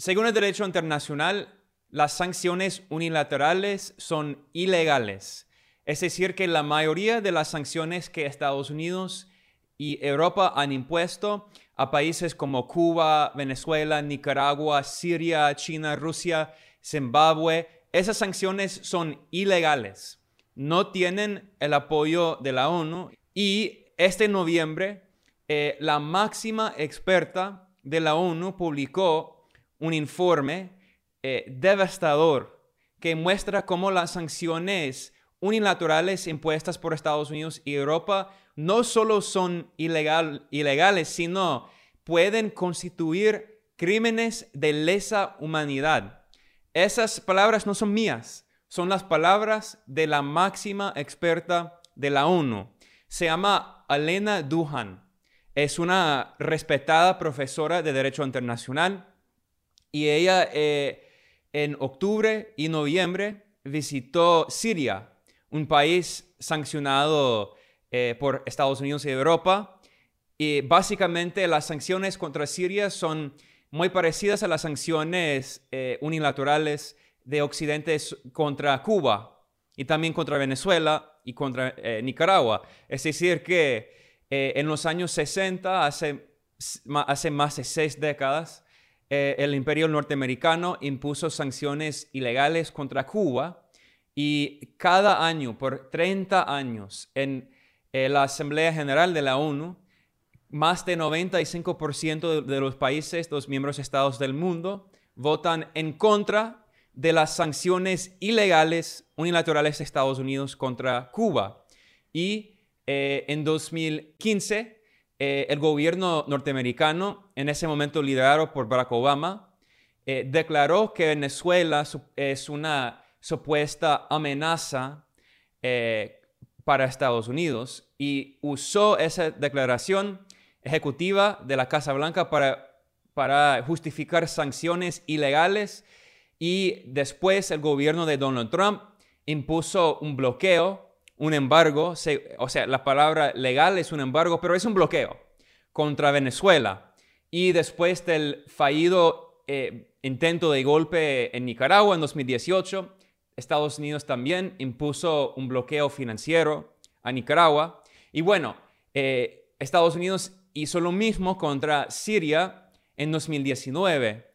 según el derecho internacional, las sanciones unilaterales son ilegales. Es decir, que la mayoría de las sanciones que Estados Unidos y Europa han impuesto a países como Cuba, Venezuela, Nicaragua, Siria, China, Rusia, Zimbabue, esas sanciones son ilegales. No tienen el apoyo de la ONU y este noviembre eh, la máxima experta de la ONU publicó un informe eh, devastador que muestra cómo las sanciones unilaterales impuestas por Estados Unidos y Europa no solo son ilegal, ilegales, sino pueden constituir crímenes de lesa humanidad. Esas palabras no son mías, son las palabras de la máxima experta de la ONU. Se llama Alena Duhan. Es una respetada profesora de Derecho Internacional y ella eh, en octubre y noviembre visitó Siria, un país sancionado eh, por Estados Unidos y Europa. Y básicamente las sanciones contra Siria son muy parecidas a las sanciones eh, unilaterales de Occidente contra Cuba y también contra Venezuela y contra Nicaragua. Es decir, que en los años 60, hace, hace más de seis décadas, el imperio norteamericano impuso sanciones ilegales contra Cuba y cada año, por 30 años, en eh, la Asamblea General de la ONU, más de 95% de, los países, los miembros estados del mundo, votan en contra de las sanciones ilegales unilaterales de Estados Unidos contra Cuba. Y eh, en 2015, eh, el gobierno norteamericano, en ese momento liderado por Barack Obama, declaró que Venezuela es una supuesta amenaza eh, para Estados Unidos y usó esa declaración ejecutiva de la Casa Blanca para, para justificar sanciones ilegales y después el gobierno de Donald Trump impuso un bloqueo, un embargo, o sea, la palabra legal es un embargo, pero es un bloqueo contra Venezuela. Y después del fallido eh, intento de golpe en Nicaragua en 2018, Estados Unidos también impuso un bloqueo financiero a Nicaragua. Y bueno, eh, Estados Unidos hizo lo mismo contra Siria en 2019.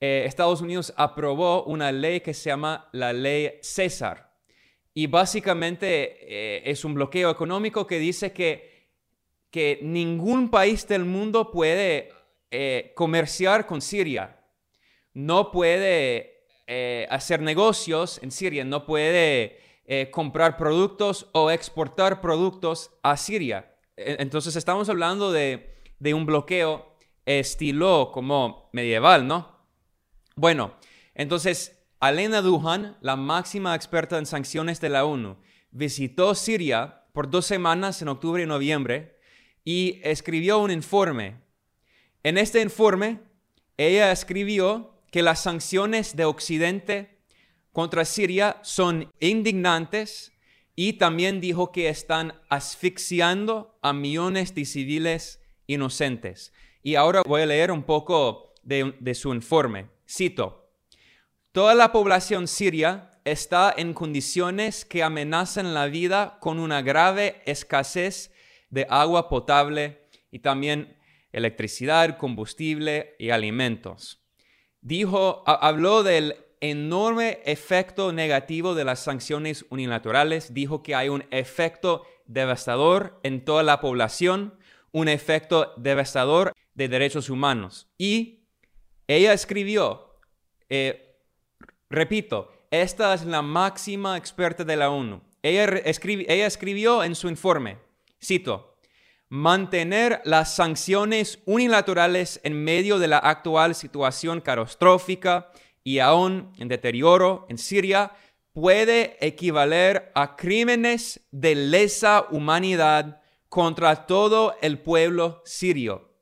Eh, Estados Unidos aprobó una ley que se llama la ley César. Y básicamente es un bloqueo económico que dice que, que ningún país del mundo puede comerciar con Siria. No puede eh, hacer negocios en Siria, no puede eh, comprar productos o exportar productos a Siria. E, entonces estamos hablando de, de un bloqueo estilo como medieval, ¿no? Bueno, entonces Alena Duhan, la máxima experta en sanciones de la ONU, visitó Siria por dos semanas en octubre y noviembre y escribió un informe. En este informe, ella escribió que las sanciones de Occidente contra Siria son indignantes y también dijo que están asfixiando a millones de civiles inocentes. Y ahora voy a leer un poco de, su informe. Cito, Toda la población siria está en condiciones que amenazan la vida con una grave escasez de agua potable y también electricidad, combustible y alimentos dijo, habló del enorme efecto negativo de las sanciones unilaterales, dijo que hay un efecto devastador en toda la población, un efecto devastador de derechos humanos. Y ella escribió, eh, repito, esta es la máxima experta de la ONU. Ella, ella escribió en su informe, cito, mantener las sanciones unilaterales en medio de la actual situación catastrófica y aún en deterioro en Siria puede equivaler a crímenes de lesa humanidad contra todo el pueblo sirio.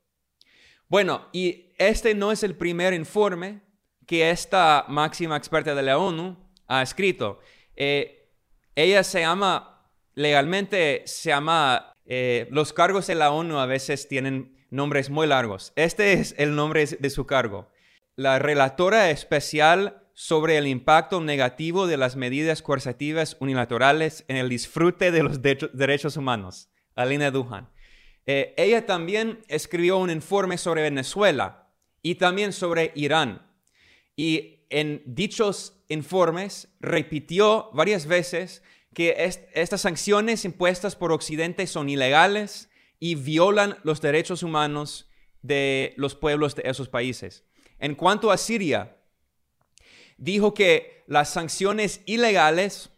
Bueno, y este no es el primer informe que esta máxima experta de la ONU ha escrito. Eh, ella se llama, legalmente se llama eh, los cargos de la ONU a veces tienen nombres muy largos. Este es el nombre de su cargo. la relatora especial sobre el impacto negativo de las medidas coercitivas unilaterales en el disfrute de los derechos humanos, Alina Duhan. Eh, ella también escribió un informe sobre Venezuela y también sobre Irán. Y en dichos informes repitió varias veces que estas sanciones impuestas por Occidente son ilegales y violan los derechos humanos de los pueblos de esos países. En cuanto a Siria, dijo que las sanciones ilegales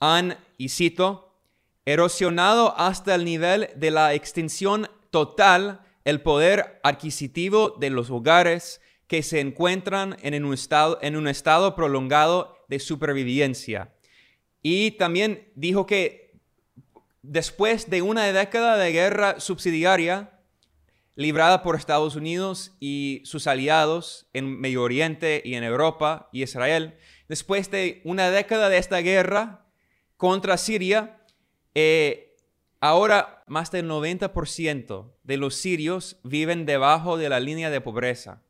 han, y cito, erosionado hasta el nivel de la extinción total el poder adquisitivo de los hogares que se encuentran en un estado, en un estado prolongado de supervivencia. Y también dijo que después de una década de guerra subsidiaria, librada por Estados Unidos y sus aliados en Medio Oriente y en Europa y Israel, después de una década de esta guerra contra Siria, eh, ahora más del 90% de los sirios viven debajo de la línea de pobreza.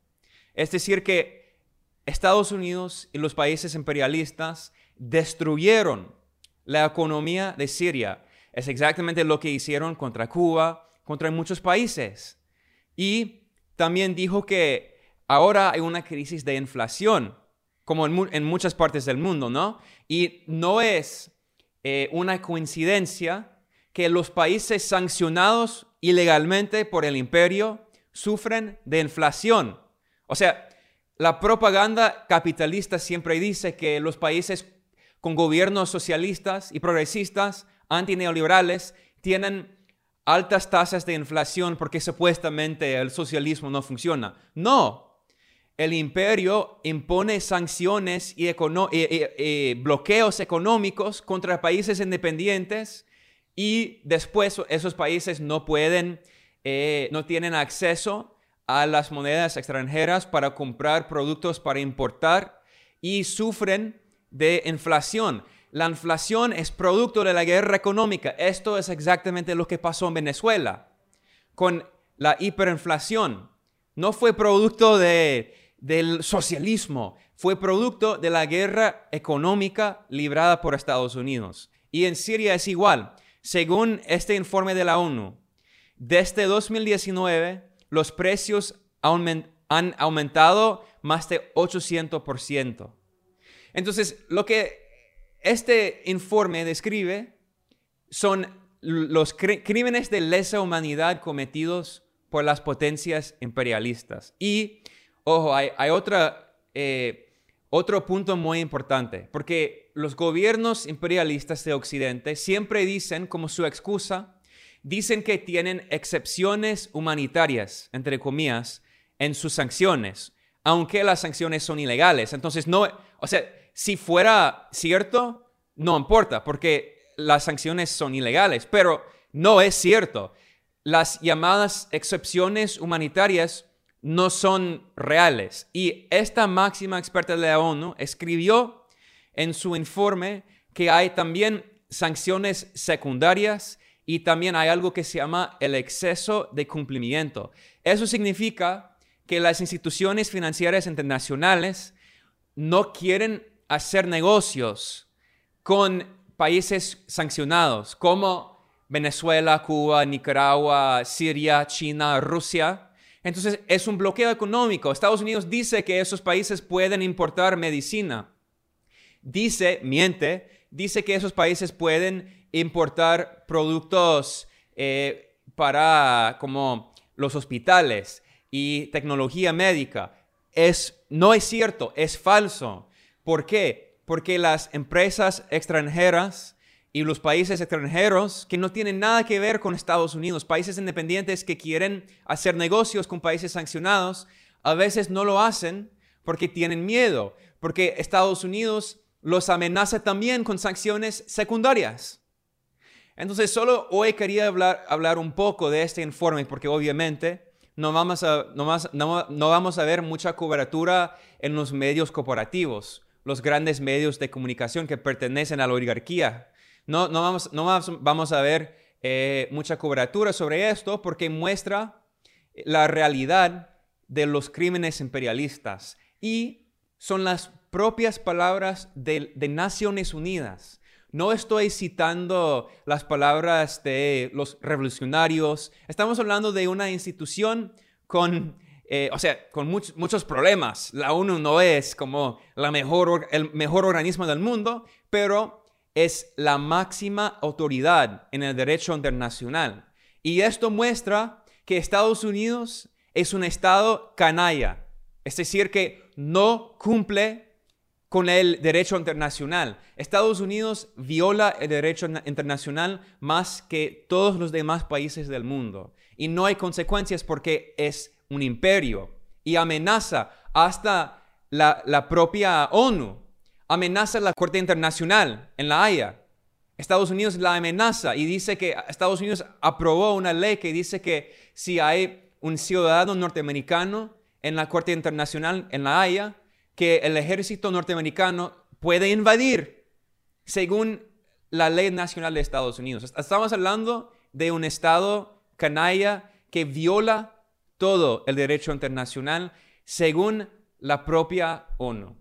Es decir, que Estados Unidos y los países imperialistas destruyeron la economía de Siria. Es exactamente lo que hicieron contra Cuba, contra muchos países. Y también dijo que ahora hay una crisis de inflación, como en, muchas partes del mundo, ¿no? Y no es eh, una coincidencia que los países sancionados ilegalmente por el imperio sufren de inflación. O sea, la propaganda capitalista siempre dice que los países con gobiernos socialistas y progresistas, antineoliberales, tienen altas tasas de inflación porque supuestamente el socialismo no funciona. No, el imperio impone sanciones y, bloqueos económicos contra países independientes y después esos países no pueden, eh, no tienen acceso a las monedas extranjeras para comprar productos para importar y sufren de inflación. La inflación es producto de la guerra económica. Esto es exactamente lo que pasó en Venezuela con la hiperinflación. No fue producto del socialismo, fue producto de la guerra económica librada por Estados Unidos. Y en Siria es igual. Según este informe de la ONU, desde 2019 los precios han aumentado más de 800%. Entonces, lo que este informe describe son los crímenes de lesa humanidad cometidos por las potencias imperialistas. Y, ojo, hay, eh, otro punto muy importante, porque los gobiernos imperialistas de Occidente siempre dicen como su excusa, dicen que tienen excepciones humanitarias, entre comillas, en sus sanciones, aunque las sanciones son ilegales. Entonces, no, o sea, si fuera cierto, no importa, porque las sanciones son ilegales, pero no es cierto. Las llamadas excepciones humanitarias no son reales. Y esta máxima experta de la ONU escribió en su informe que hay también sanciones secundarias y también hay algo que se llama el exceso de cumplimiento. Eso significa que las instituciones financieras internacionales no quieren hacer negocios con países sancionados como Venezuela, Cuba, Nicaragua, Siria, China, Rusia. Entonces es un bloqueo económico. Estados Unidos dice que esos países pueden importar medicina. Dice, miente, dice que esos países pueden importar productos eh, para como los hospitales y tecnología médica. Es, no es cierto, es falso. ¿Por qué? Porque las empresas extranjeras y los países extranjeros que no tienen nada que ver con Estados Unidos, países independientes que quieren hacer negocios con países sancionados, a veces no lo hacen porque tienen miedo, porque Estados Unidos los amenaza también con sanciones secundarias. Entonces, solo hoy quería hablar, hablar un poco de este informe, porque obviamente no vamos, a, no, no vamos a ver mucha cobertura en los medios corporativos los grandes medios de comunicación que pertenecen a la oligarquía. No, no, vamos, no vamos a ver eh, mucha cobertura sobre esto porque muestra la realidad de los crímenes imperialistas y son las propias palabras de, de Naciones Unidas. No estoy citando las palabras de los revolucionarios. Estamos hablando de una institución con, eh, o sea, con muchos problemas. La ONU no es como la mejor, el mejor organismo del mundo, pero es la máxima autoridad en el derecho internacional. Y esto muestra que Estados Unidos es un Estado canalla, es decir, que no cumple con el derecho internacional. Estados Unidos viola el derecho internacional más que todos los demás países del mundo. Y no hay consecuencias porque es un imperio. Y amenaza hasta la, propia ONU. Amenaza la Corte Internacional en La Haya. Estados Unidos la amenaza y dice que Estados Unidos aprobó una ley que dice que si hay un ciudadano norteamericano en la Corte Internacional en La Haya, que el ejército norteamericano puede invadir según la ley nacional de Estados Unidos. Estamos hablando de un Estado canalla que viola todo el derecho internacional según la propia ONU.